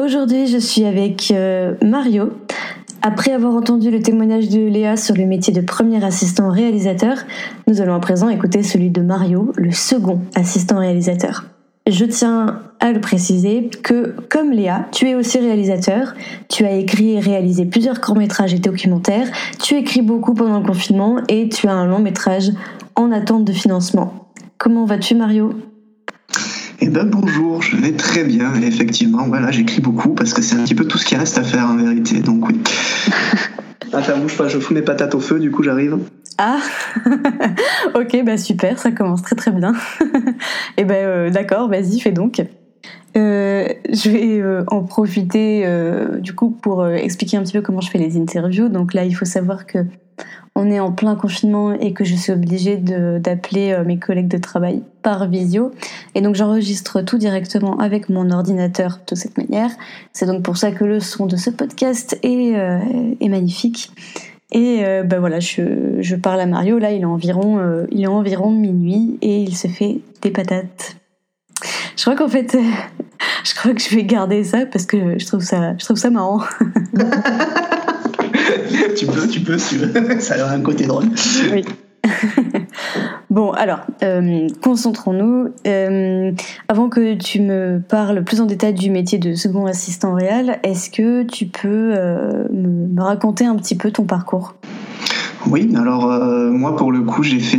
Aujourd'hui, je suis avec euh, Mario. Après avoir entendu le témoignage de Léa sur le métier de premier assistant réalisateur, nous allons à présent écouter celui de Mario, le second assistant réalisateur. Je tiens à le préciser que, comme Léa, tu es aussi réalisateur, tu as écrit et réalisé plusieurs courts-métrages et documentaires, tu écris beaucoup pendant le confinement et tu as un long métrage en attente de financement. Comment vas-tu Mario? Eh ben bonjour, je vais très bien. Et effectivement, voilà, j'écris beaucoup parce que c'est un petit peu tout ce qui reste à faire en vérité. Donc oui. Attends, bouge pas, je fous mes patates au feu, du coup j'arrive. Ah, ok, bah super, ça commence très très bien. Et eh ben euh, d'accord, vas-y, fais donc. Euh, je vais euh, en profiter du coup pour expliquer un petit peu comment je fais les interviews. Donc là, il faut savoir que on est en plein confinement et que je suis obligée d'appeler euh, mes collègues de travail par visio. Et donc j'enregistre tout directement avec mon ordinateur de cette manière. C'est donc pour ça que le son de ce podcast est, euh, est magnifique. Et euh, ben voilà, je, je, parle à Mario. Là, il est environ, il est environ minuit et il se fait des patates. Je crois qu'en fait, je crois que je vais garder ça parce que je trouve ça, je trouve ça marrant. tu peux, tu peux, ça a un côté drôle. Oui. bon, alors, euh, concentrons-nous. Euh, avant que tu me parles plus en détail du métier de second assistant réel, est-ce que tu peux euh, me raconter un petit peu ton parcours? Oui, alors moi pour le coup j'ai fait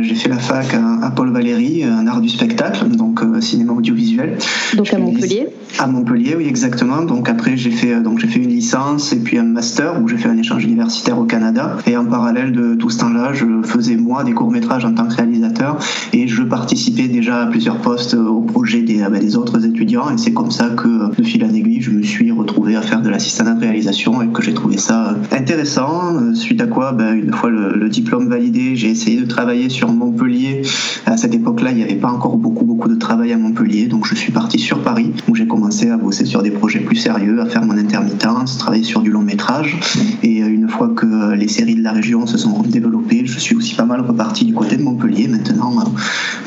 j'ai fait la fac à, Paul Valéry, un art du spectacle, donc cinéma audiovisuel. Donc à Montpellier. À Montpellier, oui exactement. Donc après j'ai fait donc j'ai fait une licence et puis un master où j'ai fait un échange universitaire au Canada. Et en parallèle de tout ce temps-là, je faisais moi des courts métrages en tant que réalisateur et je participais déjà à plusieurs postes au projet des, bah, des autres étudiants. Et c'est comme ça que de fil en aiguille, je me suis retrouvé à faire de l'assistant de réalisation et que j'ai trouvé ça intéressant. Suite à quoi, ben, une fois le, diplôme validé, j'ai essayé de travailler sur Montpellier. À cette époque-là, il n'y avait pas encore beaucoup, beaucoup de travail à Montpellier. Donc, je suis parti sur Paris où j'ai à bosser sur des projets plus sérieux, à faire mon intermittence, travailler sur du long métrage. Et euh, une fois que les séries de la région se sont développées, je suis aussi pas mal reparti du côté de Montpellier. Maintenant, euh,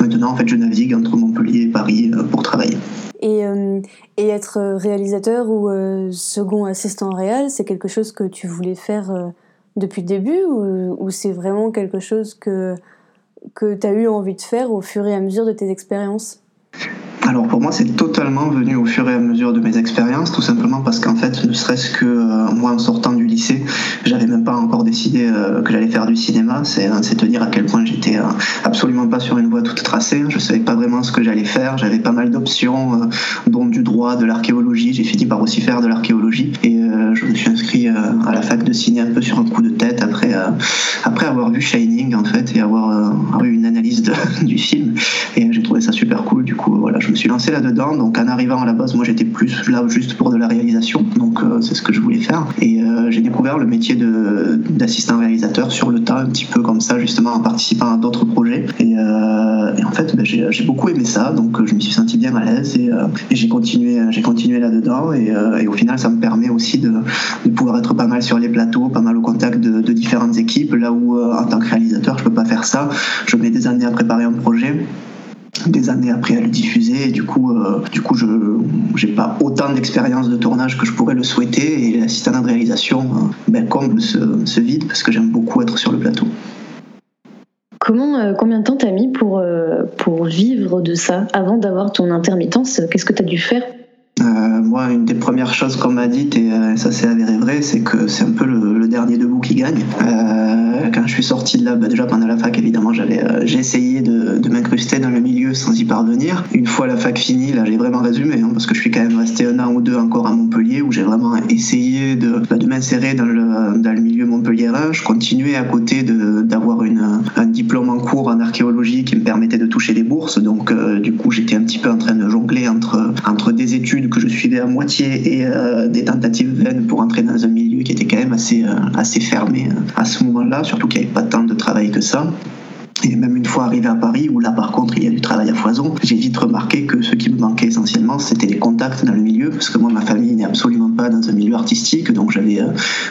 maintenant en fait, je navigue entre Montpellier et Paris euh, pour travailler. Et, et, être réalisateur ou second assistant réel, c'est quelque chose que tu voulais faire depuis le début ou, c'est vraiment quelque chose que, que tu as eu envie de faire au fur et à mesure de tes expériences? Alors pour moi, c'est totalement venu au fur et à mesure de mes expériences, tout simplement parce qu'en fait, ne serait-ce que euh, moi, en sortant du lycée, j'avais même pas encore décidé euh, que j'allais faire du cinéma. C'est te dire à quel point j'étais euh, absolument pas sur une voie toute tracée. Je savais pas vraiment ce que j'allais faire. J'avais pas mal d'options, dont du droit, de l'archéologie. J'ai fini par aussi faire de l'archéologie et je me suis inscrit à la fac de ciné un peu sur un coup de tête après après avoir vu Shining en fait et avoir eu une analyse du film. Et trouvé ça super cool. Du coup, voilà, je me suis lancé là-dedans. Donc en arrivant à la base, moi j'étais plus là juste pour de la réalisation. Donc euh, c'est ce que je voulais faire. Et euh, j'ai découvert le métier d'assistant réalisateur sur le tas, un petit peu comme ça, justement en participant à d'autres projets. Et, euh, en fait, ben, j'ai beaucoup aimé ça. Donc je me suis senti bien à l'aise et, j'ai continué, j'ai continué là-dedans. Et, au final, ça me permet aussi de, pouvoir être pas mal sur les plateaux, pas mal au contact de, de différentes équipes. Là où en tant que réalisateur, je peux pas faire ça. Je mets des années à préparer années après à le diffuser. Et du coup euh, du coup je j'ai pas autant d'expérience de tournage que je pourrais le souhaiter. Et l'assistant de réalisation euh, ben, comble ce, vide parce que j'aime beaucoup être sur le plateau. Comment, euh, combien de temps t'as mis pour, pour vivre de ça avant d'avoir ton intermittence? Qu'est-ce que t'as dû faire? Moi, une des premières choses qu'on m'a dites, et ça s'est avéré vrai, c'est que c'est un peu le, dernier debout qui gagne. quand je suis sorti de là, bah, déjà pendant la fac, évidemment, j'avais, j'ai essayé de, m'incruster dans le milieu sans y parvenir. Une fois la fac finie, là j'ai vraiment résumé, hein, parce que je suis quand même resté un an ou deux encore à Montpellier, où j'ai vraiment essayé de, bah, m'insérer dans le, dans le milieu montpelliérain. Je continuais à côté d'avoir un diplôme en cours en archéologie qui me permettait de toucher des bourses. Donc euh, du coup j'étais un petit peu en train de jongler entre, entre des études que je suivais à moitié et euh, des tentatives vaines pour entrer dans un milieu qui était quand même assez, euh, assez fermé à ce moment-là, surtout qu'il n'y avait pas tant de travail que ça. Et même une fois arrivé à Paris, où là par contre il y a du travail à foison, j'ai vite remarqué que ce qui me manquait essentiellement, c'était les contacts dans le milieu, parce que moi ma famille n'est absolument pas dans un milieu artistique, donc j'avais euh,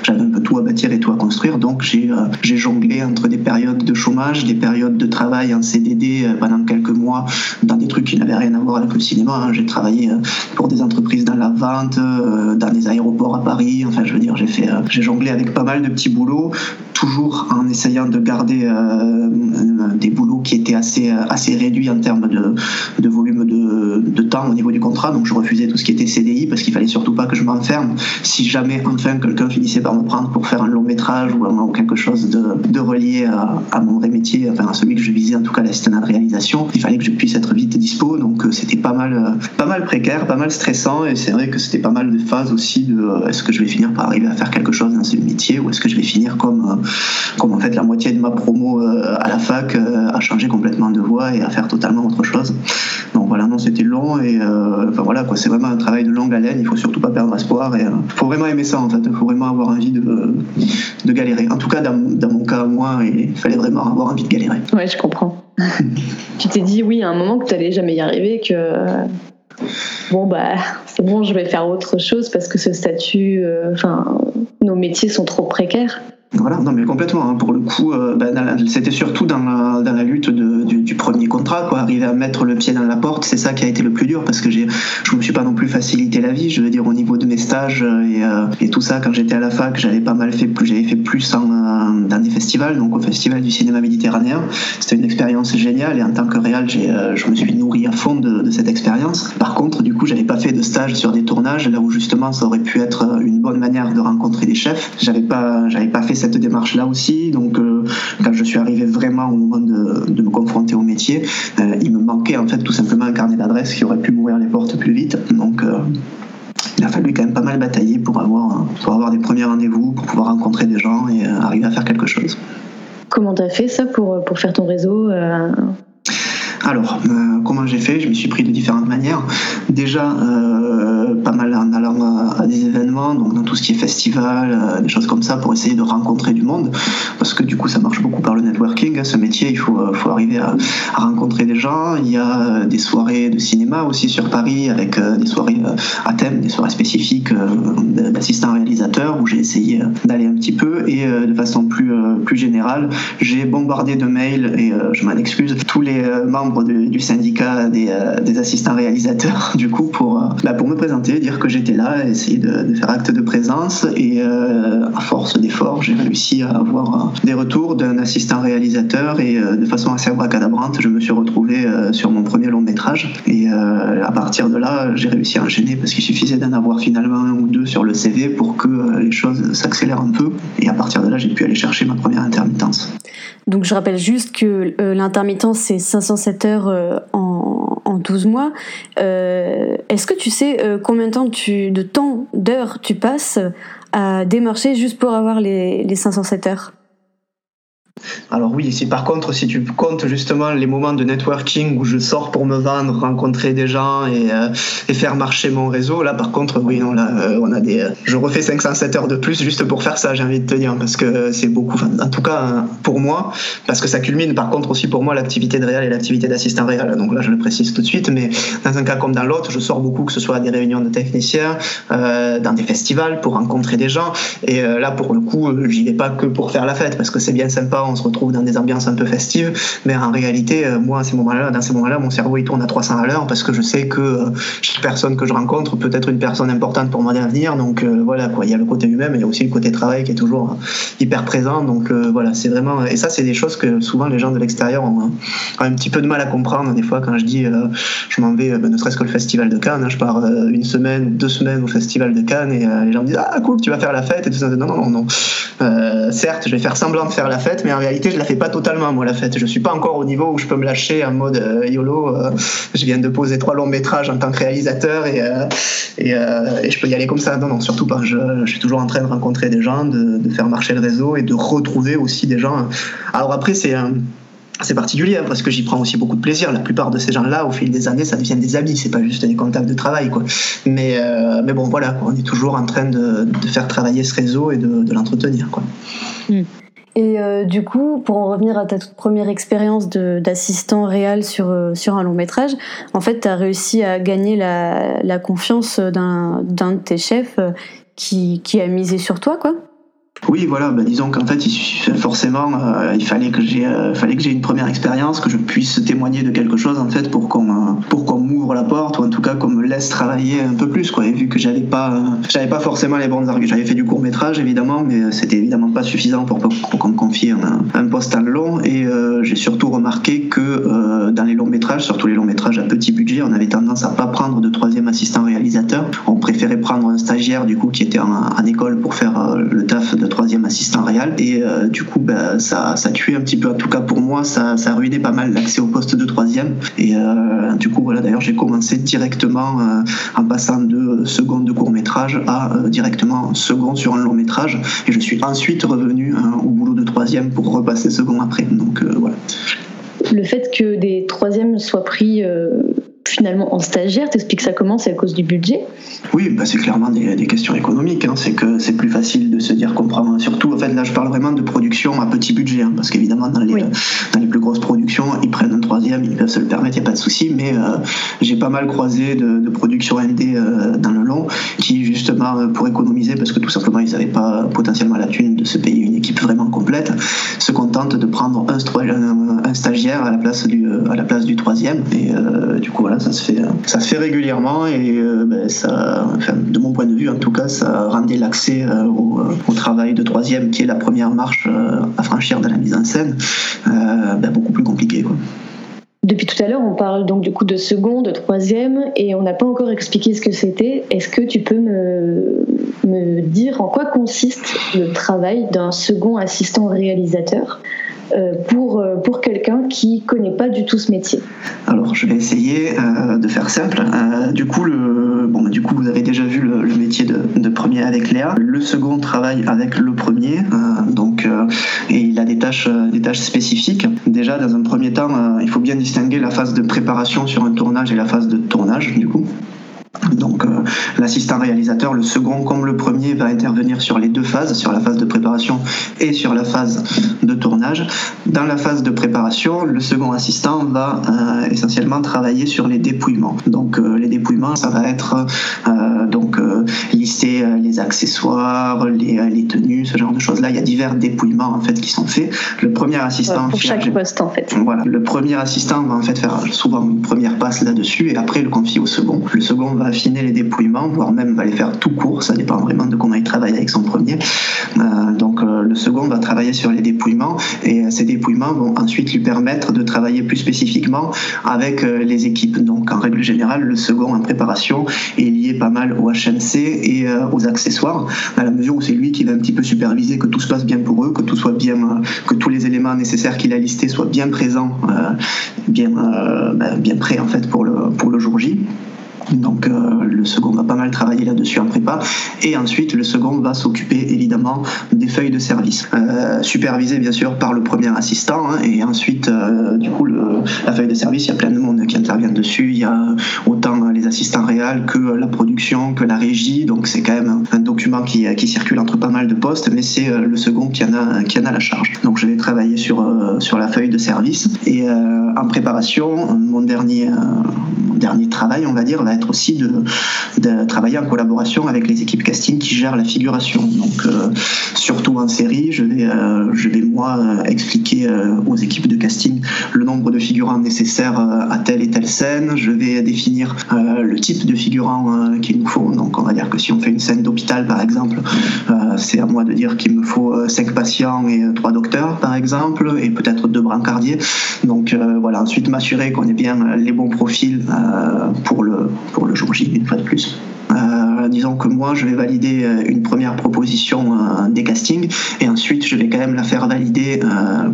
un peu tout à bâtir et tout à construire, donc j'ai euh, j'ai jonglé entre des périodes de chômage, des périodes de travail en CDD euh, pendant quelques mois dans des trucs qui n'avaient rien à voir avec le cinéma. Hein. J'ai travaillé pour des entreprises dans la vente, dans des aéroports à Paris, enfin je veux dire j'ai fait j'ai jonglé avec pas mal de petits boulots, toujours en essayant de garder des boulots qui étaient assez, assez réduits en termes de, de volume de, de, temps au niveau du contrat. Donc je refusais tout ce qui était CDI parce qu'il fallait surtout pas que je m'enferme. Si jamais enfin quelqu'un finissait par me prendre pour faire un long métrage ou, quelque chose de, de relié à, mon vrai métier, enfin à celui que je visais en tout cas l'assistant de réalisation, il fallait que je puisse être vite dispo. Donc euh, c'était pas mal, euh, pas mal précaire, pas mal stressant et c'est vrai que c'était pas mal de phases aussi de euh, est-ce que je vais finir par arriver à faire quelque chose dans ce métier ou est-ce que je vais finir comme, comme en fait la moitié de ma promo à la fac à changer complètement de voie et à faire totalement autre chose. Donc voilà, non, c'était long et euh, enfin voilà quoi, c'est vraiment un travail de longue haleine. Il faut surtout pas perdre espoir et il euh, faut vraiment aimer ça en fait. Il faut vraiment avoir envie de, de galérer. En tout cas, dans, dans mon cas, moi, il fallait vraiment avoir envie de galérer. Ouais, je comprends. tu t'es dit oui à un moment que tu n'allais jamais y arriver, que bon bah c'est bon, je vais faire autre chose parce que ce statut, euh, enfin nos métiers sont trop précaires. Voilà, non mais complètement. Hein. Pour le coup, euh, ben, c'était surtout dans la, dans la lutte de, du, premier contrat, quoi. Arriver à mettre le pied dans la porte, c'est ça qui a été le plus dur parce que j'ai, je me suis pas non plus facilité la vie. Je veux dire au niveau de mes stages euh, et, euh, et tout ça, quand j'étais à la fac, j'avais pas mal fait j'avais fait plus en, dans des festivals, donc au festival du cinéma méditerranéen. C'était une expérience géniale et en tant que réal, j'ai, je me suis nourri à fond de, de cette expérience. Par contre, du coup, j'avais pas fait de stage sur des tournages là où justement ça aurait pu être une bonne manière de rencontrer des chefs. J'avais pas, j'avais pas fait cette démarche-là aussi. Donc, euh, quand je suis arrivé vraiment au moment de, me confronter au métier, euh, il me manquait en fait tout simplement un carnet d'adresses qui aurait pu m'ouvrir les portes plus vite. Donc, euh, il a fallu quand même pas mal batailler pour avoir, pour avoir des premiers rendez-vous, pour pouvoir rencontrer des gens et arriver à faire quelque chose. Comment tu as fait ça pour, pour faire ton réseau alors, euh, comment j'ai fait? Je me suis pris de différentes manières. Déjà, euh, pas mal en allant à, des événements, donc dans tout ce qui est festival, euh, des choses comme ça, pour essayer de rencontrer du monde, parce que du coup, ça marche beaucoup par le networking. Hein, ce métier, il faut, arriver à, rencontrer des gens. Il y a des soirées de cinéma aussi sur Paris, avec des soirées à thème, des soirées spécifiques d'assistants réalisateurs, où j'ai essayé d'aller un petit peu, et de façon plus, plus générale, j'ai bombardé de mails, et je m'en excuse, tous les membres du, syndicat euh, des, assistants réalisateurs, du coup, pour, euh, bah, pour me présenter, dire que j'étais là, essayer de, faire acte de présence. Et euh, à force d'efforts, j'ai réussi à avoir des retours d'un assistant réalisateur et de façon assez abracadabrante, je me suis retrouvé sur mon premier long métrage. Et à partir de là, j'ai réussi à enchaîner parce qu'il suffisait d'en avoir finalement un ou deux sur le CV pour que les choses s'accélèrent un peu. Et à partir de là, j'ai pu aller chercher ma première intermittence. Donc je rappelle juste que l'intermittence, c'est 507 heures euh, en, en 12 mois. Euh, est-ce que tu sais euh, combien de temps, tu, de temps, d'heures tu passes à démarcher juste pour avoir les, les 507 heures? Alors oui, si par contre, si tu comptes justement les moments de networking où je sors pour me vendre, rencontrer des gens et, euh, faire marcher mon réseau, là par contre, oui, non, là, euh, on a des... Euh, je refais 507 heures de plus juste pour faire ça, j'ai envie de te dire, parce que c'est beaucoup, en tout cas pour moi, parce que ça culmine par contre aussi pour moi l'activité de réal et l'activité d'assistant réal. Donc là, je le précise tout de suite, mais dans un cas comme dans l'autre, je sors beaucoup, que ce soit à des réunions de techniciens, dans des festivals, pour rencontrer des gens, et là, pour le coup, j'y vais pas que pour faire la fête, parce que c'est bien sympa, on se retrouve dans des ambiances un peu festives, mais en réalité, euh, moi, à ces moments-là, dans ces moments-là, mon cerveau il tourne à 300 à l'heure parce que je sais que euh, chaque personne que je rencontre peut être une personne importante pour mon avenir. Donc euh, voilà. Il y a le côté humain, mais il y a aussi le côté travail qui est toujours hyper présent. Donc voilà, c'est vraiment. Et ça, c'est des choses que souvent les gens de l'extérieur ont, un petit peu de mal à comprendre. Des fois, quand je dis, je m'en vais, ben, ne serait-ce que le festival de Cannes, hein, je pars une semaine, deux semaines au festival de Cannes et les gens me disent ah cool, tu vas faire la fête et tout ça. Non non non non. certes, je vais faire semblant de faire la fête, mais en réalité, je la fais pas totalement, moi, la fête. Je suis pas encore au niveau où je peux me lâcher en mode euh, YOLO. Euh, je viens de poser trois longs métrages en tant que réalisateur et, euh, je peux y aller comme ça. Non, non, surtout pas. Je, suis toujours en train de rencontrer des gens, de, faire marcher le réseau et de retrouver aussi des gens. Alors après, c'est c'est particulier hein, parce que j'y prends aussi beaucoup de plaisir. La plupart de ces gens-là, au fil des années, ça devient des amis. C'est pas juste des contacts de travail, quoi. Mais, mais bon, voilà, on est toujours en train de, faire travailler ce réseau et de, de l'entretenir, quoi. Hmm. Et euh, du coup, pour en revenir à ta toute première expérience d'assistant réel sur, euh, sur un long métrage, en fait, tu as réussi à gagner la, la confiance d'un de tes chefs euh, qui, qui a misé sur toi, quoi oui, voilà, bah, disons qu'en fait, forcément, euh, il fallait que j'ai, euh, fallait que j'ai une première expérience, que je puisse témoigner de quelque chose en fait pour qu'on, euh, pour qu'on m'ouvre la porte ou en tout cas qu'on me laisse travailler un peu plus, quoi. Et vu que j'avais pas, j'avais pas forcément les bons arguments, j'avais fait du court métrage évidemment, mais c'était évidemment pas suffisant pour, pour, qu'on me confie un, un, poste en long. Et j'ai surtout remarqué que dans les longs métrages, surtout les longs métrages à petit budget, on avait tendance à pas prendre de troisième assistant réalisateur. On préférait prendre un stagiaire du coup qui était en, en école pour faire le taf de troisième assistant réel. Et euh, du coup, bah, ça, ça tuait un petit peu, en tout cas pour moi, ça, ça ruinait pas mal l'accès au poste de troisième. Et euh, du coup, voilà, d'ailleurs, j'ai commencé directement euh, en passant de seconde de court métrage à directement second sur un long métrage. Et je suis ensuite revenu au boulot de troisième pour repasser second après. Donc voilà. Le fait que des troisièmes soient pris finalement en stagiaire, t'expliques ça comment? C'est à cause du budget? Oui, bah c'est clairement des, questions économiques. Hein. C'est que c'est plus facile de se dire qu'on prend. Surtout, en fait, là, je parle vraiment de production à petit budget, hein, parce qu'évidemment, dans les, dans les plus grosses productions, ils prennent un troisième, ils peuvent se le permettre, il n'y a pas de souci. Mais euh, j'ai pas mal croisé de, de productions ND euh, dans le long qui, justement, euh, pour économiser, parce que tout simplement, ils n'avaient pas potentiellement la thune de se payer une équipe vraiment complète, se contentent de prendre un, un stagiaire à la place du, à la place du troisième. Et du coup, voilà, ça se fait, ça se fait régulièrement et euh, ben, ça, de mon point de vue en tout cas, ça rendait l'accès euh, euh, au, travail de troisième, qui est la première marche à franchir dans la mise en scène, ben, beaucoup plus compliqué. Depuis tout à l'heure, on parle donc du coup de second, de troisième, et on n'a pas encore expliqué ce que c'était. Est-ce que tu peux me, dire en quoi consiste le travail d'un second assistant réalisateur? Pour, euh, pour quelqu'un qui connaît pas du tout ce métier Alors, je vais essayer euh, de faire simple. du, coup, le, bon, du coup, vous avez déjà vu le, métier de, de, premier avec Léa. Le second travaille avec le premier, donc, et il a des tâches, des tâches spécifiques. Déjà, dans un premier temps, il faut bien distinguer la phase de préparation sur un tournage et la phase de tournage, du coup. Donc euh, l'assistant réalisateur, le second comme le premier, va intervenir sur les deux phases, sur la phase de préparation et sur la phase de tournage. Dans la phase de préparation, le second assistant va euh, essentiellement travailler sur les dépouillements. Donc euh, les dépouillements, ça va être donc lister les accessoires, les, les, tenues, ce genre de choses. Là, il y a divers dépouillements en fait qui sont faits. Le premier assistant pour chaque poste en fait. Voilà, le premier assistant va en fait faire souvent une première passe là-dessus et après le confier au second. Le second affiner les dépouillements, voire même va les faire tout court, ça dépend vraiment de comment il travaille avec son premier. Euh, donc euh, le second va travailler sur les dépouillements et euh, ces dépouillements vont ensuite lui permettre de travailler plus spécifiquement avec les équipes. Donc en règle générale, le second en préparation est lié pas mal au HMC et aux accessoires, à la mesure où c'est lui qui va un petit peu superviser que tout se passe bien pour eux, que tout soit bien, que tous les éléments nécessaires qu'il a listés soient bien présents, bien, ben, bien prêts en fait pour le, pour le jour J. Donc euh, le second va pas mal travailler là-dessus en prépa. Et ensuite, le second va s'occuper évidemment des feuilles de service, euh, supervisé bien sûr par le premier assistant. Hein, et ensuite, euh, du coup, la feuille de service, il y a plein de monde qui intervient dessus. Il y a autant les assistants réels que la production, que la régie. Donc c'est quand même un document qui, circule entre pas mal de postes, mais c'est le second qui en, a, la charge. Donc je vais travailler sur, sur la feuille de service. Et en préparation, mon dernier, travail, on va dire, va être aussi de, travailler en collaboration avec les équipes casting qui gèrent la figuration. Donc, euh, surtout en série, je vais, euh, moi euh, expliquer aux équipes de casting le nombre de figurants nécessaires à telle et telle scène. Je vais définir le type de figurant qu'il nous faut. Donc, on va dire que si on fait une scène d'hôpital, par exemple, c'est à moi de dire qu'il me faut cinq patients et trois docteurs, par exemple, et peut-être deux brancardiers. Donc, voilà. Ensuite, m'assurer qu'on ait bien les bons profils pour le pour le jour J, une fois de plus. Euh, disons que moi, je vais valider euh, une première proposition euh, des castings et ensuite, je vais quand même la faire valider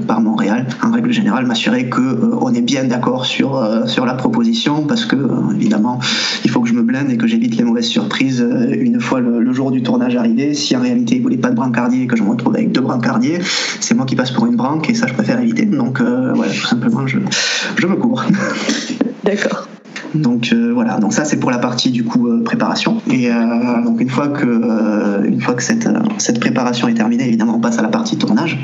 par Montréal. En règle générale, m'assurer qu'on est bien d'accord sur, sur la proposition parce que, évidemment, il faut que je me blinde et que j'évite les mauvaises surprises une fois le, jour du tournage arrivé. Si en réalité, il voulait pas de brancardier et que je me retrouve avec deux brancardiers, c'est moi qui passe pour une branque et ça, je préfère éviter. Donc, voilà, tout simplement, je, je me couvre. D'accord. Donc euh, voilà, donc ça c'est pour la partie du coup euh, préparation. Et euh, donc une fois que, cette, cette préparation est terminée, évidemment on passe à la partie tournage.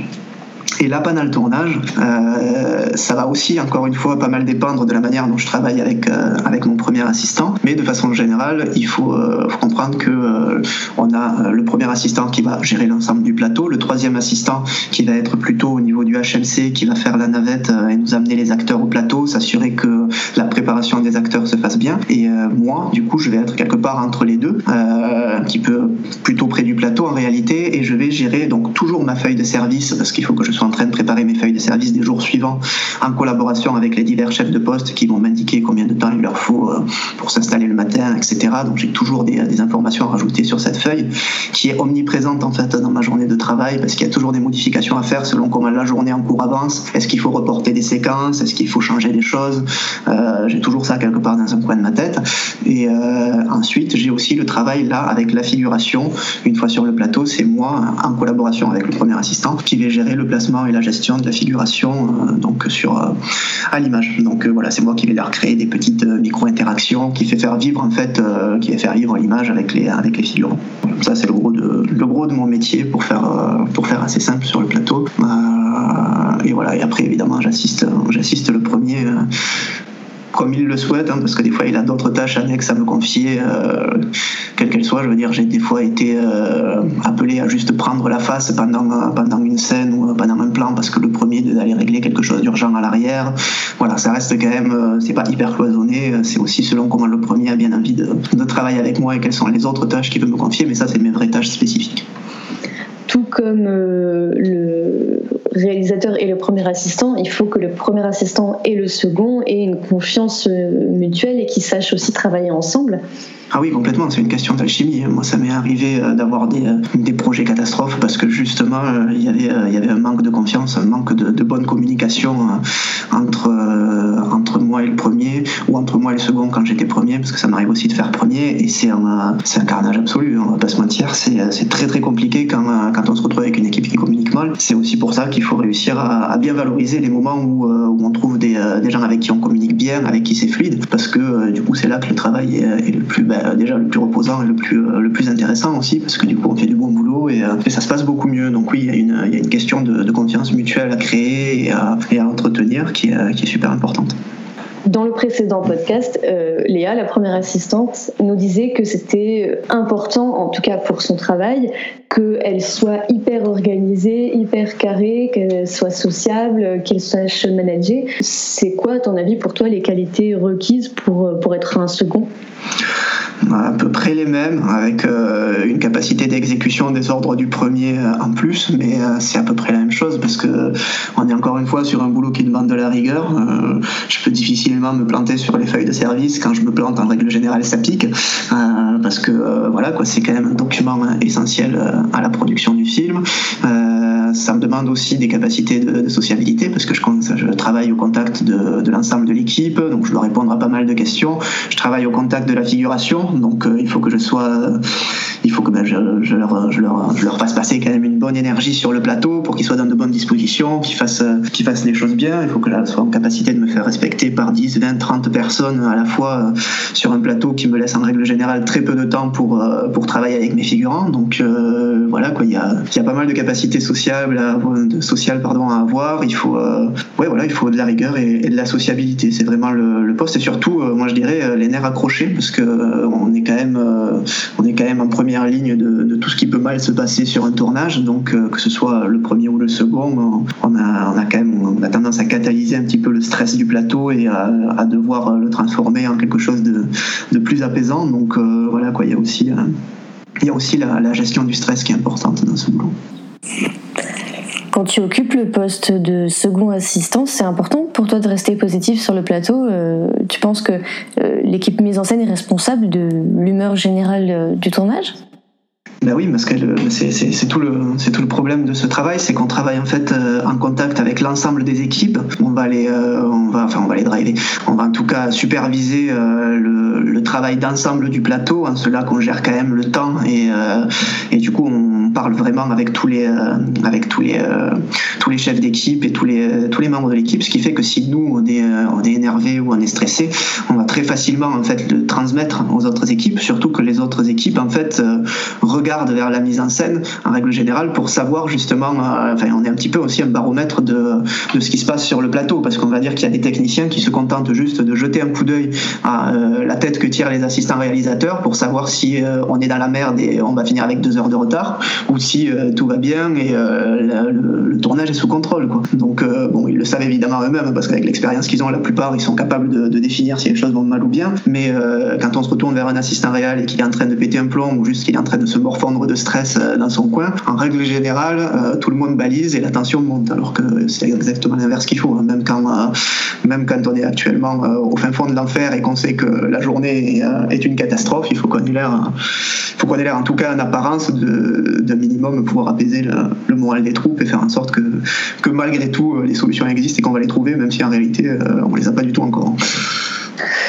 Et là, pendant le tournage, euh, ça va aussi, encore une fois, pas mal dépendre de la manière dont je travaille avec, euh, avec mon premier assistant. Mais de façon générale, il faut, euh, comprendre que euh, on a le premier assistant qui va gérer l'ensemble du plateau, le troisième assistant qui va être plutôt au niveau du HMC, qui va faire la navette et nous amener les acteurs au plateau, s'assurer que la préparation des acteurs se fasse bien. Et moi, du coup, je vais être quelque part entre les deux, un petit peu plutôt près du plateau en réalité, et je vais gérer donc toujours ma feuille de service parce qu'il faut que je sois en train de préparer mes feuilles de service des jours suivants en collaboration avec les divers chefs de poste qui vont m'indiquer combien de temps il leur faut euh, pour s'installer le matin, etc. Donc j'ai toujours des, informations à rajouter sur cette feuille qui est omniprésente en fait dans ma journée de travail parce qu'il y a toujours des modifications à faire selon comment la journée en cours avance. Est-ce qu'il faut reporter des séquences? Est-ce qu'il faut changer des choses? Euh, J'ai toujours ça quelque part dans un coin de ma tête. Et euh, ensuite j'ai aussi le travail là avec la figuration. Une fois sur le plateau, c'est moi en collaboration avec le premier assistant qui vais gérer le placement et la gestion de la figuration euh, donc sur euh, à l'image. Donc euh, voilà, c'est moi qui vais leur créer des petites micro-interactions qui fait faire vivre en fait, qui fait faire vivre l'image avec les avec les figurants. Ça c'est le gros de le gros de mon métier pour faire pour faire assez simple sur le plateau. et voilà, et après évidemment j'assiste j'assiste le premier comme il le souhaite, hein, parce que des fois il a d'autres tâches annexes à me confier, euh, quelles qu'elles soient. Je veux dire, j'ai des fois été euh, appelé à juste prendre la face pendant, pendant une scène ou pendant un plan, parce que le premier d'aller régler quelque chose d'urgent à l'arrière. Voilà, ça reste quand même, euh, c'est pas hyper cloisonné, c'est aussi selon comment le premier a bien envie de, travailler avec moi et quelles sont les autres tâches qu'il veut me confier, mais ça c'est mes vraies tâches spécifiques tout comme euh, le réalisateur et le premier assistant, il faut que le premier assistant et le second aient une confiance euh, mutuelle et qu'ils sachent aussi travailler ensemble. Ah oui, complètement, c'est une question d'alchimie. Moi, ça m'est arrivé euh, d'avoir des, euh, des, projets catastrophes parce que justement, euh, il y avait, il y avait un manque de confiance, un manque de, de bonne communication entre, entre moi et le premier ou entre moi et le second quand j'étais premier, parce que ça m'arrive aussi de faire premier et c'est un, un carnage absolu, on va pas se mentir. C'est très très compliqué quand, quand on se retrouve avec une équipe qui communique mal. C'est aussi pour ça qu'il faut réussir à, bien valoriser les moments où, où on trouve des, des, gens avec qui on communique bien, avec qui c'est fluide, parce que du coup, c'est là que le travail est, est le plus. Ben, euh, déjà le plus reposant et le plus, euh, le plus intéressant aussi, parce que du coup on fait du bon boulot et, euh, ça se passe beaucoup mieux. Donc oui, il y a une, question de, confiance mutuelle à créer et à, et à entretenir qui est super importante. Dans le précédent podcast, Léa, la première assistante, nous disait que c'était important, en tout cas pour son travail, qu'elle soit hyper organisée, hyper carrée, qu'elle soit sociable, qu'elle sache manager. C'est quoi, à ton avis, pour toi, les qualités requises pour, pour être un second? À peu près les mêmes, avec euh, une capacité d'exécution des ordres du premier euh, en plus, mais euh, c'est à peu près la même chose parce que on est encore une fois sur un boulot qui demande de la rigueur. je peux difficilement me planter sur les feuilles de service. Quand je me plante, en règle générale, ça pique parce que voilà quoi, c'est quand même un document essentiel à la production du film ça me demande aussi des capacités de, sociabilité parce que je, je, travaille au contact de, de l'ensemble de l'équipe, donc je dois répondre à pas mal de questions. Je travaille au contact de la figuration, donc euh, il faut que je sois, il faut que ben, je, leur, je, leur, je, leur, fasse passer quand même une bonne énergie sur le plateau pour qu'ils soient dans de bonnes dispositions, qu'ils fassent, qu'ils fassent les choses bien. Il faut que je sois en capacité de me faire respecter par 10, 20, 30 personnes à la fois euh, sur un plateau qui me laisse en règle générale très peu de temps pour, euh, pour travailler avec mes figurants. Donc voilà, quoi, il y a, y a pas mal de capacités sociales de social pardon, à avoir. Il faut, ouais, voilà, il faut de la rigueur et, de la sociabilité. C'est vraiment le, poste et surtout, moi je dirais, les nerfs accrochés parce que on est quand même, on est quand même en première ligne de, tout ce qui peut mal se passer sur un tournage. Donc que ce soit le premier ou le second, on a, on a quand même, on a tendance à catalyser un petit peu le stress du plateau et à, devoir le transformer en quelque chose de, de plus apaisant. Donc voilà quoi, il y a aussi il y a aussi la, la, gestion du stress qui est importante dans ce boulot. Quand tu occupes le poste de second assistant, c'est important pour toi de rester positif sur le plateau. Euh, tu penses que euh, l'équipe mise en scène est responsable de l'humeur générale euh, du tournage? Ben oui, parce que c'est tout le problème de ce travail, c'est qu'on travaille en fait en contact avec l'ensemble des équipes. On va les on va enfin on va les driver. On va en tout cas superviser le, travail d'ensemble du plateau, en cela qu'on gère quand même le temps et du coup parle vraiment avec tous les, avec tous les, tous les chefs d'équipe et tous les, tous les membres de l'équipe, ce qui fait que si nous on est, on est énervé ou on est stressé, on va très facilement en fait le transmettre aux autres équipes, surtout que les autres équipes en fait regardent vers la mise en scène en règle générale pour savoir justement, enfin on est un petit peu aussi un baromètre de, de ce qui se passe sur le plateau, parce qu'on va dire qu'il y a des techniciens qui se contentent juste de jeter un coup d'œil à la tête que tirent les assistants réalisateurs pour savoir si on est dans la merde et on va finir avec deux heures de retard, ou si tout va bien et le, tournage est sous contrôle. Quoi. Donc bon, ils le savent évidemment eux-mêmes parce qu'avec l'expérience qu'ils ont, la plupart ils sont capables de, définir si les choses vont mal ou bien. Mais euh, quand on se retourne vers un assistant réel et qu'il est en train de péter un plomb ou juste qu'il est en train de se morfondre de stress euh, dans son coin, en règle générale, euh, tout le monde balise et la tension monte. Alors que c'est exactement l'inverse qu'il faut. Hein. Même quand, même quand on est actuellement au fin fond de l'enfer et qu'on sait que la journée est une catastrophe, il faut qu'on ait l'air, faut qu'on ait l'air en tout cas en apparence de minimum pouvoir apaiser le, le, moral des troupes et faire en sorte que, que malgré tout les solutions existent et qu'on va les trouver, même si en réalité on les a pas du tout encore.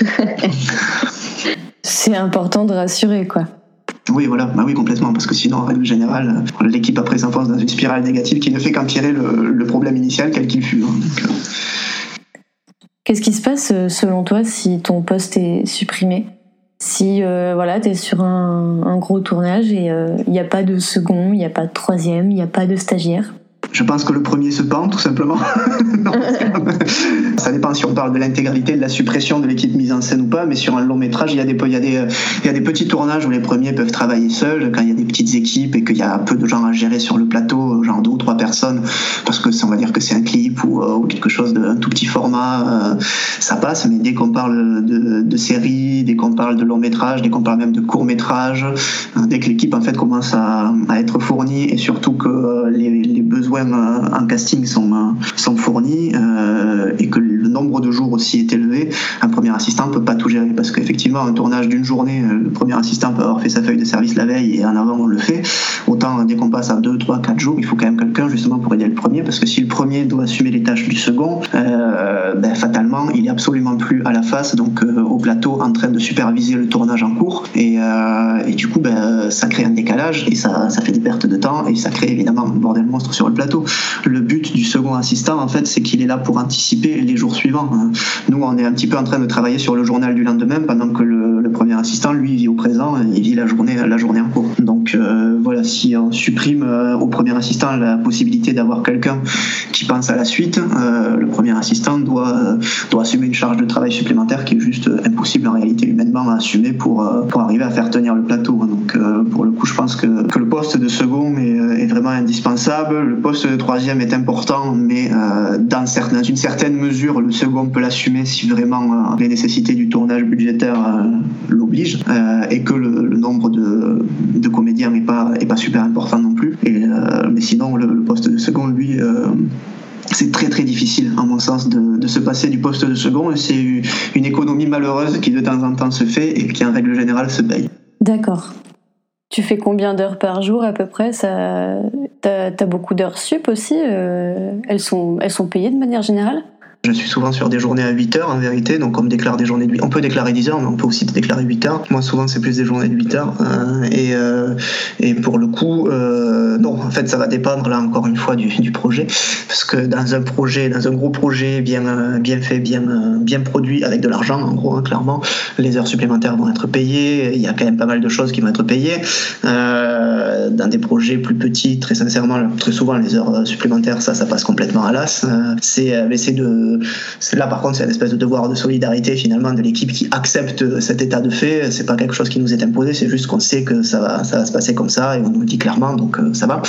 c'est important de rassurer, quoi. Oui, voilà, bah oui, complètement, parce que sinon, en règle générale, l'équipe après s'enfonce dans une spirale négative qui ne fait qu'empirer le, le problème initial, quel qu'il fût. Hein, euh. Qu'est-ce qui se passe euh, selon toi si ton poste est supprimé? Si euh, voilà, tu es sur un, un, gros tournage et il n'y a pas de second, il n'y a pas de troisième, il n'y a pas de stagiaire je pense que le premier se pend, tout simplement. ça dépend si on parle de l'intégralité de la suppression de l'équipe mise en scène ou pas, mais sur un long métrage, il y, a des, il, y a des, petits tournages où les premiers peuvent travailler seuls, quand il y a des petites équipes et qu'il y a peu de gens à gérer sur le plateau, genre deux ou trois personnes, parce que on va dire que c'est un clip ou, euh, quelque chose d'un tout petit format, euh, ça passe, mais dès qu'on parle de, de séries, dès qu'on parle de long métrage, dès qu'on parle même de court métrage, euh, dès que l'équipe en fait commence à, être fournie et surtout que les besoins en casting sont, fournis euh, et que le nombre de jours aussi est élevé, un premier assistant ne peut pas tout gérer parce qu'effectivement, un tournage d'une journée, euh, le premier assistant peut avoir fait sa feuille de service la veille et en avant on le fait. Autant dès qu'on passe à 2, 3, 4 jours, il faut quand même quelqu'un justement pour aider le premier parce que si le premier doit assumer les tâches du second, euh, ben, fatalement, il est absolument plus à la face, donc au plateau en train de superviser le tournage en cours et, et du coup, ben, ça crée un décalage et ça, ça fait des pertes de temps et ça crée évidemment un bordel monstre sur le plateau. Le but du second assistant, en fait, c'est qu'il est là pour anticiper les jours suivants. Nous, on est un petit peu en train de travailler sur le journal du lendemain, pendant que le, premier assistant, lui, vit au présent, il vit la journée, en cours. Donc euh, voilà, si on supprime euh, au premier assistant la possibilité d'avoir quelqu'un qui pense à la suite, euh, le premier assistant doit, doit assumer une charge de travail supplémentaire qui est juste impossible en réalité humainement à assumer pour, pour arriver à faire tenir le plateau. Donc pour le coup, je pense que, que le poste de second est, est vraiment indispensable. Le poste le troisième est important, mais euh, dans, une certaine mesure, le second peut l'assumer si vraiment euh, les nécessités du tournage budgétaire euh, l'obligent, et que le, nombre de, comédiens n'est pas, super important non plus. Mais sinon, le, poste de second, lui, c'est très très difficile, à mon sens, de, de, se passer du poste de second. C'est une économie malheureuse qui de temps en temps se fait et qui en règle générale se paye. D'accord. Tu fais combien d'heures par jour à peu près? Ça... T'as as beaucoup d'heures sup aussi euh, elles, sont, elles sont payées de manière générale? Je suis souvent sur des journées à 8 heures en vérité, donc on me déclare des journées de 8 On peut déclarer 10 heures, mais on peut aussi déclarer 8 heures. Moi, souvent, c'est plus des journées de 8 heures. Euh, et, euh, et pour le coup, euh, non, en fait, ça va dépendre, là, encore une fois, du, projet. Parce que dans un projet, dans un gros projet bien, bien fait, bien, bien produit, avec de l'argent, en gros, hein, clairement, les heures supplémentaires vont être payées. Il y a quand même pas mal de choses qui vont être payées. Euh, dans des projets plus petits, très sincèrement, très souvent, les heures supplémentaires, ça, ça passe complètement à l'as. c'est c'est là par contre c'est une espèce de devoir de solidarité finalement de l'équipe qui accepte cet état de fait. C'est pas quelque chose qui nous est imposé, c'est juste qu'on sait que ça va, se passer comme ça et on nous le dit clairement, donc euh, ça va.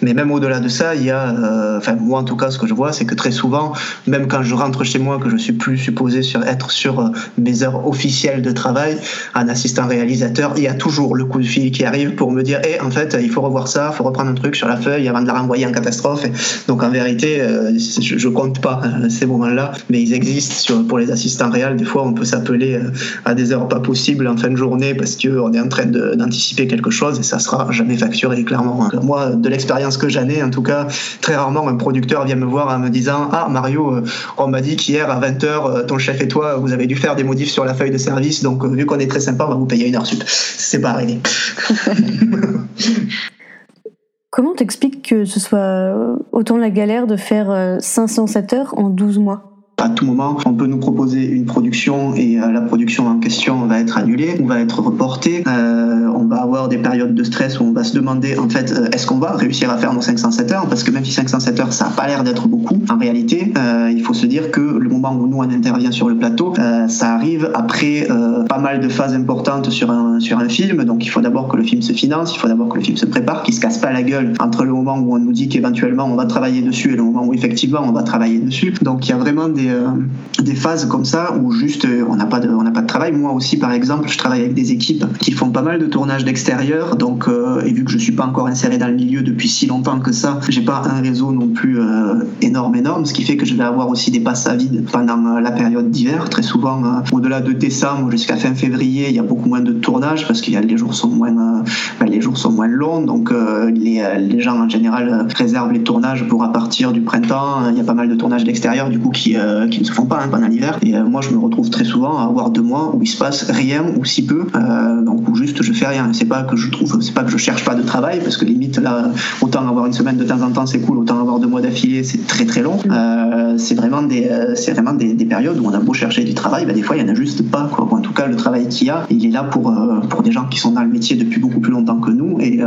Mais même au-delà de ça, il y a, euh, enfin moi en tout cas ce que je vois, c'est que très souvent, même quand je rentre chez moi, que je suis plus supposé être sur euh, mes heures officielles de travail, un assistant réalisateur, il y a toujours le coup de fil qui arrive pour me dire, hé, en fait, il faut revoir ça, il faut reprendre un truc sur la feuille avant de la renvoyer en catastrophe. donc en vérité, je, je compte pas ces moments mais ils existent pour les assistants réels. Des fois, on peut s'appeler euh, à des heures pas possibles en fin de journée parce qu'on est en train d'anticiper quelque chose et ça sera jamais facturé, clairement. Moi, de l'expérience que j'en ai, en tout cas, très rarement, un producteur vient me voir en me disant Ah, Mario, euh, on m'a dit qu'hier à 20h, euh, ton chef et toi, vous avez dû faire des modifs sur la feuille de service, donc vu qu'on est très sympa, on va vous payer une heure sup. C'est pas arrivé. comment t'expliques que ce soit autant la galère de faire 507 heures en 12 mois? À tout moment, on peut nous proposer une production et euh, la production en question va être annulée ou va être reportée. Euh, on va avoir des périodes de stress où on va se demander en fait euh, est-ce qu'on va réussir à faire nos 507 heures? Parce que même si 507 heures ça n'a pas l'air d'être beaucoup, en réalité il faut se dire que le moment où nous on intervient sur le plateau, ça arrive après pas mal de phases importantes sur un, sur un film. Donc il faut d'abord que le film se finance, il faut d'abord que le film se prépare, qu'il se casse pas la gueule entre le moment où on nous dit qu'éventuellement on va travailler dessus et le moment où effectivement on va travailler dessus. Donc il y a vraiment des euh, des phases comme ça où juste euh, on n'a pas de on n'a pas de travail. Moi aussi par exemple, je travaille avec des équipes qui font pas mal de tournages d'extérieur. Donc euh, et vu que je suis pas encore inséré dans le milieu depuis si longtemps que ça, j'ai pas un réseau non plus énorme énorme, ce qui fait que je vais avoir aussi des passes à vide pendant la période d'hiver. Très souvent au-delà de décembre jusqu'à fin février, il y a beaucoup moins de tournages parce que les jours sont moins ben, les jours sont moins longs. Donc les, les gens en général réservent les tournages pour à partir du printemps. Il y a pas mal de tournages d'extérieur du coup qui qui ne se font pas hein, pendant l'hiver. Et euh, moi, je me retrouve très souvent à avoir deux mois où il se passe rien ou si peu, euh, donc où juste je fais rien. C'est pas que je trouve, c'est pas que je cherche pas de travail, parce que limite là, autant avoir une semaine de temps en temps c'est cool, autant avoir deux mois d'affilée c'est très très long. c'est vraiment des, c'est vraiment des, périodes où on a beau chercher du travail, ben, des fois il y en a juste pas. Quoi. En tout cas, le travail qu'il y a, il est là pour pour des gens qui sont dans le métier depuis beaucoup plus longtemps que nous, et,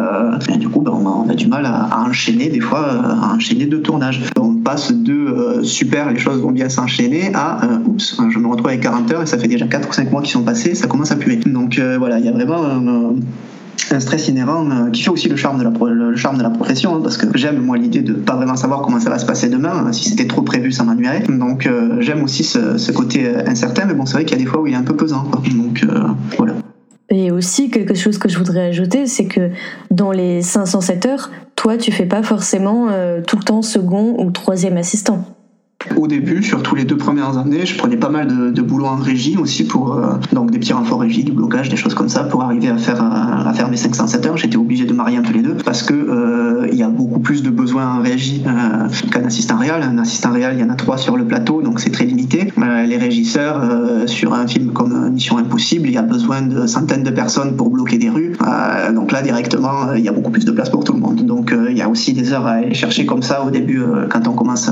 du coup, ben, on, a, du mal à, enchaîner des fois, à enchaîner deux tournages. On passe de super, les choses vont bien s'enchaîner enchaîner à euh, oups, je me retrouve avec 40 heures et ça fait déjà 4 ou 5 mois qui sont passés, ça commence à puer. Donc euh, voilà, il y a vraiment un, stress inhérent euh, qui fait aussi le charme de la, charme de la profession, hein, parce que j'aime moi l'idée de pas vraiment savoir comment ça va se passer demain. Si c'était trop prévu, ça m'ennuierait. Donc j'aime aussi ce, côté incertain, mais bon, c'est vrai qu'il y a des fois où il est un peu pesant. Donc voilà. Et aussi, quelque chose que je voudrais ajouter, c'est que dans les 507 heures, toi, tu fais pas forcément tout le temps second ou troisième assistant. Au début, surtout les deux premières années, je prenais pas mal de, boulot en régie aussi pour euh, donc des petits renforts régie, du blocage, des choses comme ça pour arriver à faire à, faire mes 507 heures. J'étais obligé de marier un peu les deux parce que euh, il y a beaucoup plus de besoins en régie euh, qu'un assistant réel. Un assistant réel, il y en a trois sur le plateau, donc c'est très limité. les régisseurs sur un film comme Mission Impossible, il y a besoin de centaines de personnes pour bloquer des rues. donc là, directement, il y a beaucoup plus de place pour tout le monde. Donc il y a aussi des heures à aller chercher comme ça au début quand on commence,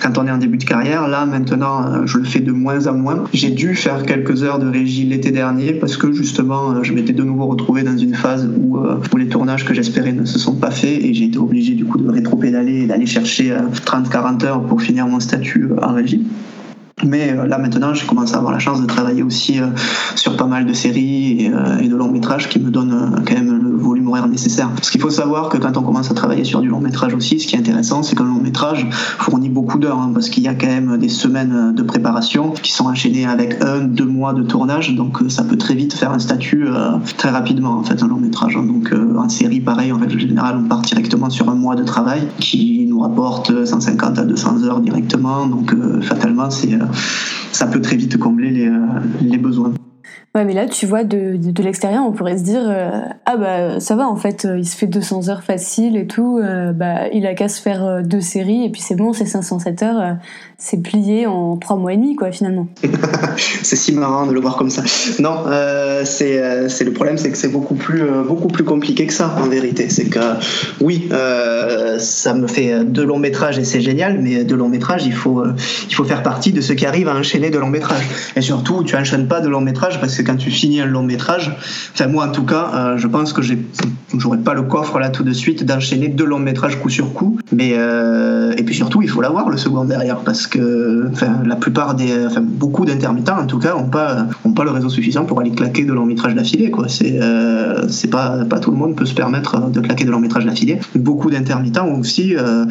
quand on est en début de carrière. Là, maintenant, euh, je le fais de moins en moins. J'ai dû faire quelques heures de régie l'été dernier parce que justement, euh, je m'étais de nouveau retrouvé dans une phase où, euh, où les tournages que j'espérais ne se sont pas faits et j'ai été obligé du coup de rétro-pédaler et d'aller chercher 30-40 heures pour finir mon statut en régie. Mais euh, là maintenant, j'ai commencé à avoir la chance de travailler aussi euh, sur pas mal de séries et, euh, de longs métrages qui me donnent quand même le volume horaire nécessaire. Parce qu'il faut savoir que quand on commence à travailler sur du long métrage aussi, ce qui est intéressant, c'est qu'un long métrage fournit beaucoup d'heures, hein, parce qu'il y a quand même des semaines de préparation qui sont enchaînées avec un, deux mois de tournage, donc ça peut très vite faire un statut très rapidement en fait un long métrage. Hein. Donc en série, pareil, en règle générale, on part directement sur un mois de travail qui nous rapporte 150 à 200 heures directement, donc fatalement c'est ça peut très vite combler les, euh, les besoins. Ouais, mais là, tu vois, de, de, l'extérieur, on pourrait se dire euh, Ah, bah, ça va, en fait, euh, il se fait 200 heures facile et tout, bah, il a qu'à se faire deux séries, et puis c'est bon, c'est 507 heures, c'est plié en trois mois et demi, quoi, finalement. c'est si marrant de le voir comme ça. Non, euh, c'est, euh, le problème, c'est que c'est beaucoup plus, euh, beaucoup plus compliqué que ça, en vérité. C'est que, oui, euh, ça me fait deux longs métrages et c'est génial, mais deux longs métrages, il faut, il faut faire partie de ceux qui arrivent à enchaîner de longs métrages. Et surtout, tu enchaînes pas de longs métrages parce que quand tu finis un long métrage, enfin, moi en tout cas, je pense que j'ai, j'aurais pas le coffre là tout de suite d'enchaîner deux longs métrages coup sur coup. Mais, et puis surtout, il faut l'avoir le second derrière parce que enfin, la plupart des, beaucoup d'intermittents en tout cas, n'ont pas, ont pas le réseau suffisant pour aller claquer de long métrage d'affilée. Quoi. C'est, euh, c'est pas, pas tout le monde peut se permettre de claquer de long métrage d'affilée. Beaucoup d'intermittents aussi euh,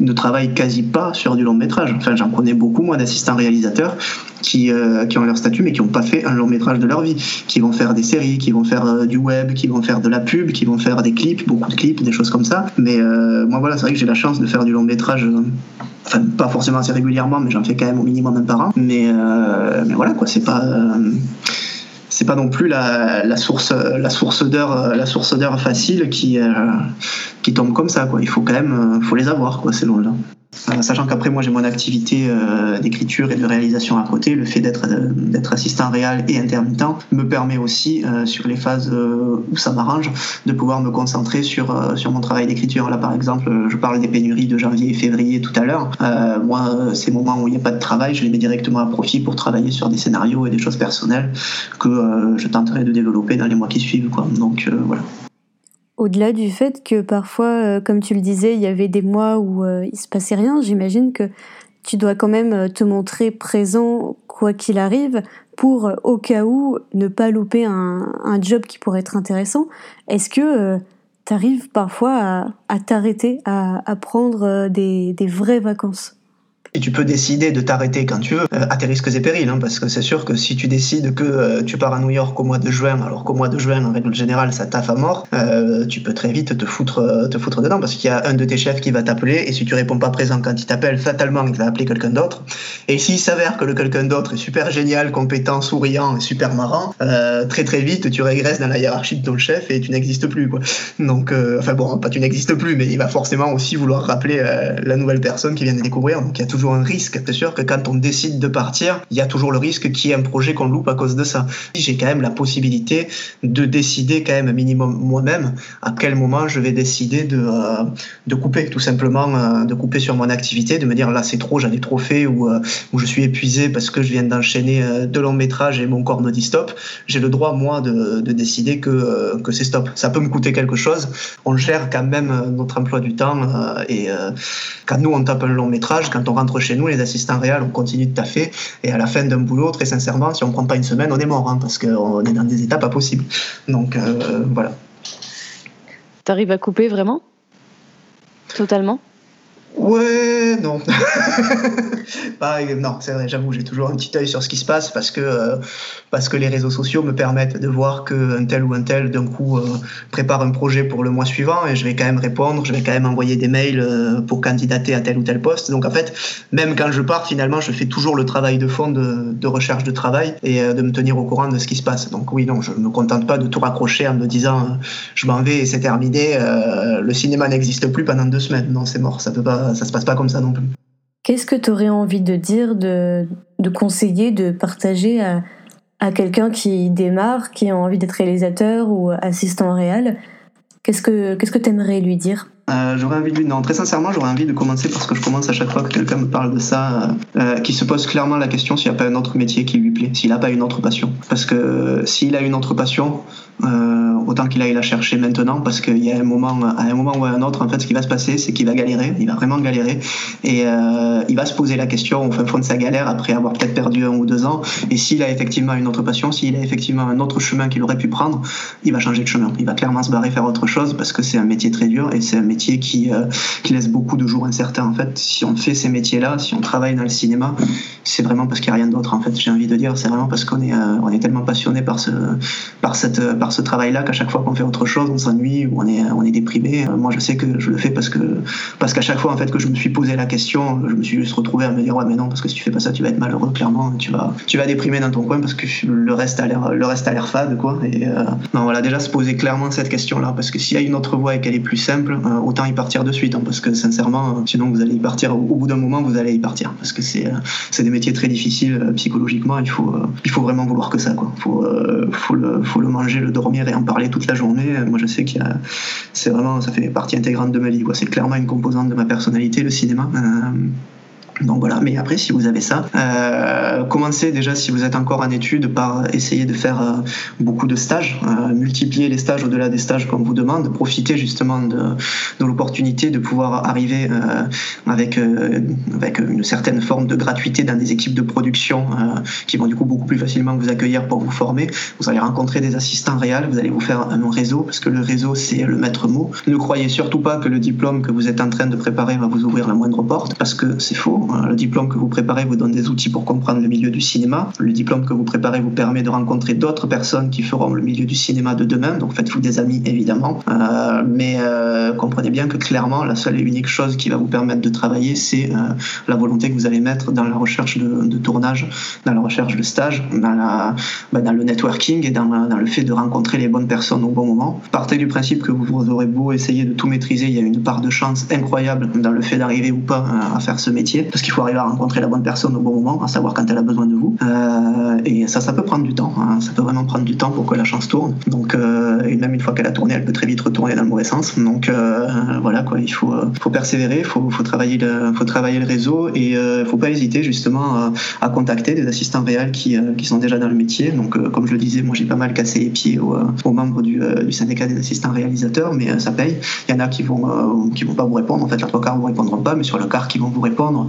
ne travaillent quasi pas sur du long métrage. Enfin, j'en connais beaucoup, moi, d'assistants réalisateurs qui, euh, ont leur statut mais qui n'ont pas fait un long métrage de leur vie, qui vont faire des séries, qui vont faire euh, du web, qui vont faire de la pub, qui vont faire des clips, beaucoup de clips, des choses comme ça. Mais euh, moi, voilà, c'est vrai que j'ai la chance de faire du long métrage enfin pas forcément assez régulièrement, mais j'en fais quand même au minimum un par an. Mais, mais voilà, quoi, c'est pas. Euh, c'est pas non plus la, la source la source d'heures la source d'heures facile qui qui tombe comme ça quoi. Il faut quand même faut les avoir quoi ces longs là sachant qu'après moi j'ai mon activité d'écriture et de réalisation à côté, le fait d'être d'être assistant réel et intermittent me permet aussi sur les phases où ça m'arrange de pouvoir me concentrer sur sur mon travail d'écriture. Là par exemple, je parle des pénuries de janvier et février tout à l'heure. moi, ces moments où il n'y a pas de travail, je les mets directement à profit pour travailler sur des scénarios et des choses personnelles que je tenterai de développer dans les mois qui suivent. Donc voilà. Au-delà du fait que parfois, euh, comme tu le disais, il y avait des mois où euh, il se passait rien, j'imagine que tu dois quand même euh, te montrer présent quoi qu'il arrive pour, au cas où, ne pas louper un, job qui pourrait être intéressant. Est-ce que tu arrives parfois à, t'arrêter, à, prendre des vraies vacances? Et tu peux décider de t'arrêter quand tu veux, euh, à tes risques et périls, hein, parce que c'est sûr que si tu décides que euh, tu pars à New York au mois de juin, alors qu'au mois de juin, en règle générale, ça taffe à mort, euh, tu peux très vite te foutre, te foutre dedans, parce qu'il y a un de tes chefs qui va t'appeler, et si tu réponds pas présent quand il t'appelle, fatalement, il va appeler quelqu'un d'autre. Et s'il s'avère que le quelqu'un d'autre est super génial, compétent, souriant et super marrant, très très vite, tu régresses dans la hiérarchie de ton chef et tu n'existes plus. Quoi. Donc, enfin bon, pas tu n'existes plus, mais il va forcément aussi vouloir rappeler la nouvelle personne qui vient de découvrir. Donc il y a toujours un risque. C'est sûr que quand on décide de partir, il y a toujours le risque qu'il y ait un projet qu'on loupe à cause de ça. J'ai quand même la possibilité de décider quand même un minimum moi-même à quel moment je vais décider de, euh, de couper, tout simplement, euh, de couper sur mon activité, de me dire là c'est trop, j'en ai trop fait ou, euh, ou je suis épuisé parce que je viens d'enchaîner deux longs métrages et mon corps me dit stop. J'ai le droit, moi, de, de décider que, que c'est stop. Ça peut me coûter quelque chose. On gère quand même notre emploi du temps et quand nous on tape un long métrage, quand on rentre chez nous, les assistants réels, on continue de taffer. Et à la fin d'un boulot, très sincèrement, si on ne prend pas une semaine, on est mort, hein, parce qu'on est dans des étapes pas possibles. Donc euh, voilà. Tu arrives à couper vraiment? Totalement? Ouais, non. bah, non, c'est vrai, j'avoue, j'ai toujours un petit œil sur ce qui se passe parce que, euh, parce que les réseaux sociaux me permettent de voir qu'un tel ou un tel, d'un coup, euh, prépare un projet pour le mois suivant et je vais quand même répondre, je vais quand même envoyer des mails euh, pour candidater à tel ou tel poste. Donc, en fait, même quand je pars, finalement, je fais toujours le travail de fond de, de recherche de travail et de me tenir au courant de ce qui se passe. Donc, oui, non, je ne me contente pas de tout raccrocher en me disant je m'en vais et c'est terminé, le cinéma n'existe plus pendant deux semaines. Non, c'est mort, ça peut pas ça, se passe pas comme ça non plus. Qu'est-ce que tu aurais envie de dire, de, de conseiller, de partager à, à quelqu'un qui démarre, qui a envie d'être réalisateur ou assistant réel? Qu'est-ce que qu'est-ce que tu aimerais lui dire? Euh, j'aurais envie de non très sincèrement j'aurais envie de commencer parce que je commence à chaque fois que quelqu'un me parle de ça euh, euh, qui se pose clairement la question s'il n'y a pas un autre métier qui lui plaît s'il n'a pas une autre passion. Parce que s'il a une autre passion euh, autant qu'il aille la chercher maintenant parce qu'il y a un moment, à un moment ou à un autre, en fait, ce qui va se passer, c'est qu'il va galérer, il va vraiment galérer et euh, il va se poser la question au fin fond de sa galère après avoir peut-être perdu un ou deux ans. Et s'il a effectivement une autre passion, s'il a effectivement un autre chemin qu'il aurait pu prendre, il va changer de chemin. Il va clairement se barrer faire autre chose parce que c'est un métier très dur et c'est un métier qui, euh, qui laisse beaucoup de jours incertains. En fait, si on fait ces métiers-là, si on travaille dans le cinéma, c'est vraiment parce qu'il n'y a rien d'autre. En fait, j'ai envie de dire, c'est vraiment parce qu'on est, on est tellement passionné par ce, par cette, ce travail-là qu'à chaque fois qu'on fait autre chose, on s'ennuie ou on est, on est déprimé. Euh, moi, je sais que je le fais parce que parce qu'à chaque fois en fait que je me suis posé la question, je me suis juste retrouvé à me dire ouais mais non parce que si tu fais pas ça, tu vas être malheureux clairement, tu vas tu vas déprimer dans ton coin parce que le reste a l'air le reste a l'air fade quoi. Et euh, non voilà déjà se poser clairement cette question-là parce que s'il y a une autre voie et qu'elle est plus simple, euh, autant y partir de suite hein, parce que sincèrement sinon vous allez y partir au, bout d'un moment vous allez y partir parce que c'est c'est des métiers très difficiles psychologiquement. Il faut il faut vraiment vouloir que ça quoi. Faut faut le faut le manger, le dormir et en parler toute la journée. Moi, je sais qu'il c'est vraiment, ça fait partie intégrante de ma vie. C'est clairement une composante de ma personnalité, le cinéma. Donc voilà, mais après, si vous avez ça, euh, commencez déjà, si vous êtes encore en études, par essayer de faire euh, beaucoup de stages, euh, multiplier les stages au-delà des stages qu'on vous demande, profiter justement de, de l'opportunité de pouvoir arriver euh, avec, euh, avec une certaine forme de gratuité dans des équipes de production qui vont du coup beaucoup plus facilement vous accueillir pour vous former. Vous allez rencontrer des assistants réels, vous allez vous faire un réseau, parce que le réseau, c'est le maître mot. Ne croyez surtout pas que le diplôme que vous êtes en train de préparer va vous ouvrir la moindre porte, parce que c'est faux le diplôme que vous préparez vous donne des outils pour comprendre le milieu du cinéma. Le diplôme que vous préparez vous permet de rencontrer d'autres personnes qui feront le milieu du cinéma de demain. Donc faites-vous des amis évidemment. Euh, mais euh, comprenez bien que clairement, la seule et unique chose qui va vous permettre de travailler, c'est la volonté que vous allez mettre dans la recherche de, tournage, dans la recherche de stage, dans, bah, le networking et dans, le fait de rencontrer les bonnes personnes au bon moment. Partez du principe que vous aurez beau essayer de tout maîtriser, il y a une part de chance incroyable dans le fait d'arriver ou pas à faire ce métier, qu'il faut arriver à rencontrer la bonne personne au bon moment, à savoir quand elle a besoin de vous. et ça, ça peut prendre du temps. Hein. ça peut vraiment prendre du temps pour que la chance tourne. Donc, et même une fois qu'elle a tourné, elle peut très vite retourner dans le mauvais sens. Donc voilà quoi, il faut, faut persévérer, faut, faut travailler le, faut travailler le réseau et euh, faut pas hésiter justement à, contacter des assistants réels qui, euh, qui, sont déjà dans le métier. Donc euh, comme je le disais, moi j'ai pas mal cassé les pieds aux, membres du, du, syndicat des assistants réalisateurs, mais ça paye. Il y en a qui vont qui vont pas vous répondre. En fait, la trois quarts vous répondront pas, mais sur le quart qui vont vous répondre,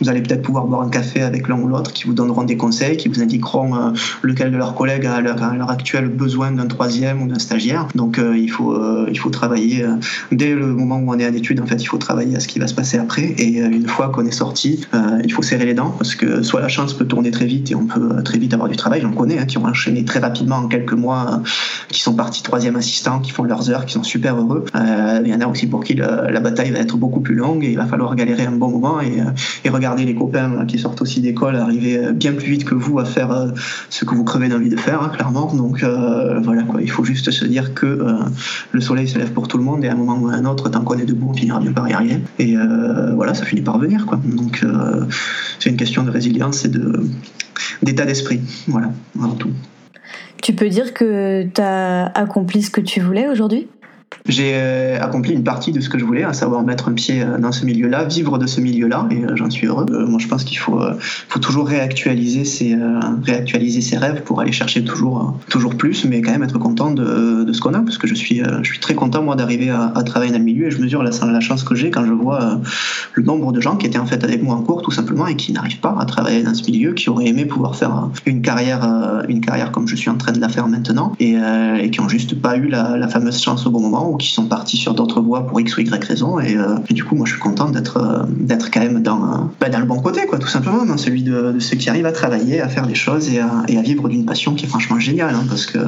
vous allez peut-être pouvoir boire un café avec l'un ou l'autre, qui vous donneront des conseils, qui vous indiqueront lequel de leurs collègues a à l'heure actuelle besoin d'un troisième ou d'un stagiaire. Donc il faut il faut travailler dès le moment où on est à l'étude. En fait, il faut travailler à ce qui va se passer après. Et une fois qu'on est sorti, euh, il faut serrer les dents parce que soit la chance peut tourner très vite et on peut euh, très vite avoir du travail. J'en connais hein, qui ont enchaîné très rapidement en quelques mois, euh, qui sont partis troisième assistant, qui font leurs heures, qui sont super heureux. il y en a aussi pour qui la, bataille va être beaucoup plus longue et il va falloir galérer un bon moment et, regarder les copains qui sortent aussi d'école arriver bien plus vite que vous à faire ce que vous crevez d'envie de faire, hein, clairement. Donc voilà quoi, il faut juste se dire que le soleil se lève pour tout le monde et à un moment ou à un autre, tant qu'on est debout, on finira bien par y arriver. Et voilà, ça finit par venir. Donc euh, c'est une question de résilience et d'état d'esprit. Voilà, avant tout. Tu peux dire que tu as accompli ce que tu voulais aujourd'hui? J'ai euh, accompli une partie de ce que je voulais, à savoir mettre un pied euh, dans ce milieu-là, vivre de ce milieu-là, et euh, j'en suis heureux. moi, je pense qu'il faut, toujours réactualiser ses, rêves pour aller chercher toujours, plus, mais quand même être content de, ce qu'on a, parce que je suis, très content, moi, d'arriver à, travailler dans le milieu, et je mesure la, chance que j'ai quand je vois le nombre de gens qui étaient en fait avec moi en cours, tout simplement, et qui n'arrivent pas à travailler dans ce milieu, qui auraient aimé pouvoir faire une carrière, une carrière comme je suis en train de la faire maintenant, et, qui ont juste pas eu la fameuse chance au bon moment ou qui sont partis sur d'autres voies pour X ou Y raison. Et, euh, du coup, moi, je suis content d'être euh, d'être quand même dans, bah, dans le bon côté, quoi, tout simplement, dans celui de, ceux qui arrivent à travailler, à faire des choses et à, vivre d'une passion qui est franchement géniale. Hein, parce que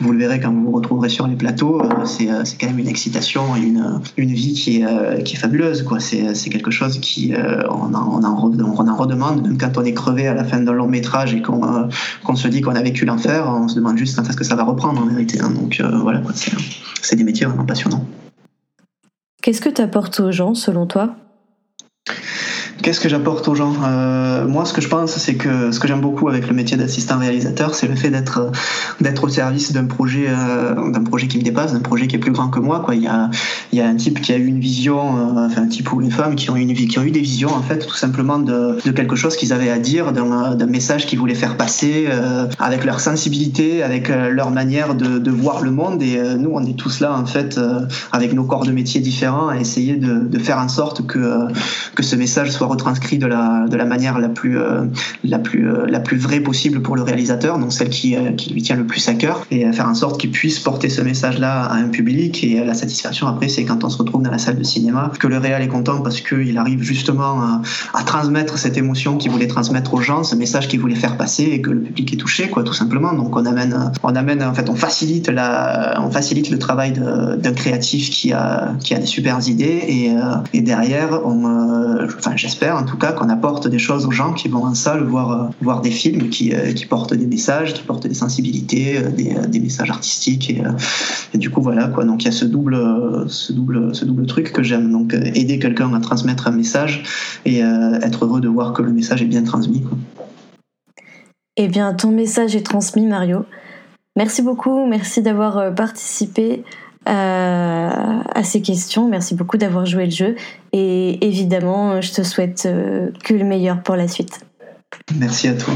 vous le verrez quand vous vous retrouverez sur les plateaux, euh, c'est quand même une excitation et une, une vie qui est, qui est fabuleuse. C'est, quelque chose qui, on, en, on, en, redemande, même quand on est crevé à la fin d'un long métrage et qu'on, qu'on se dit qu'on a vécu l'enfer, on se demande juste quand est-ce que ça va reprendre en vérité. Hein. Donc voilà, c'est, des métiers passionnant. Qu'est-ce que tu apportes aux gens selon toi? Qu'est-ce que j'apporte aux gens? Euh, Moi, ce que je pense, c'est que ce que j'aime beaucoup avec le métier d'assistant réalisateur, c'est le fait d'être euh, d'être au service d'un projet euh, d'un projet qui me dépasse, d'un projet qui est plus grand que moi. Quoi. Il y a il y a un type qui a eu une vision, enfin un type ou une femme qui ont une qui ont eu des visions en fait, tout simplement de, de quelque chose qu'ils avaient à dire, d'un message qu'ils voulaient faire passer, avec leur sensibilité, avec leur manière de, de, voir le monde. Et nous, on est tous là en fait, avec nos corps de métier différents, à essayer de, de faire en sorte que que ce message soit retranscrit de la, de la manière la plus, euh, la, plus, euh, la plus vraie possible pour le réalisateur, donc celle qui, euh, qui lui tient le plus à cœur, et faire en sorte qu'il puisse porter ce message-là à un public. Et la satisfaction après, c'est quand on se retrouve dans la salle de cinéma, que le réel est content parce qu'il arrive justement à, à, transmettre cette émotion qu'il voulait transmettre aux gens, ce message qu'il voulait faire passer, et que le public est touché, quoi, tout simplement. Donc on amène, on amène, en fait, on facilite la, on facilite le travail d'un créatif qui a, qui a des super idées, et, et derrière, on, enfin, j'espère en tout cas qu'on apporte des choses aux gens qui vont en salle voir, euh, voir des films qui, euh, qui portent des messages, qui portent des sensibilités, euh, des, des messages artistiques. Et, et, du coup, voilà quoi. Donc il y a ce double, ce double, ce double truc que j'aime. Donc aider quelqu'un à transmettre un message et être heureux de voir que le message est bien transmis. Quoi. Eh bien, ton message est transmis, Mario. Merci beaucoup, merci d'avoir participé à, à ces questions. Merci beaucoup d'avoir joué le jeu. Et évidemment, je te souhaite euh, que le meilleur pour la suite. Merci à toi.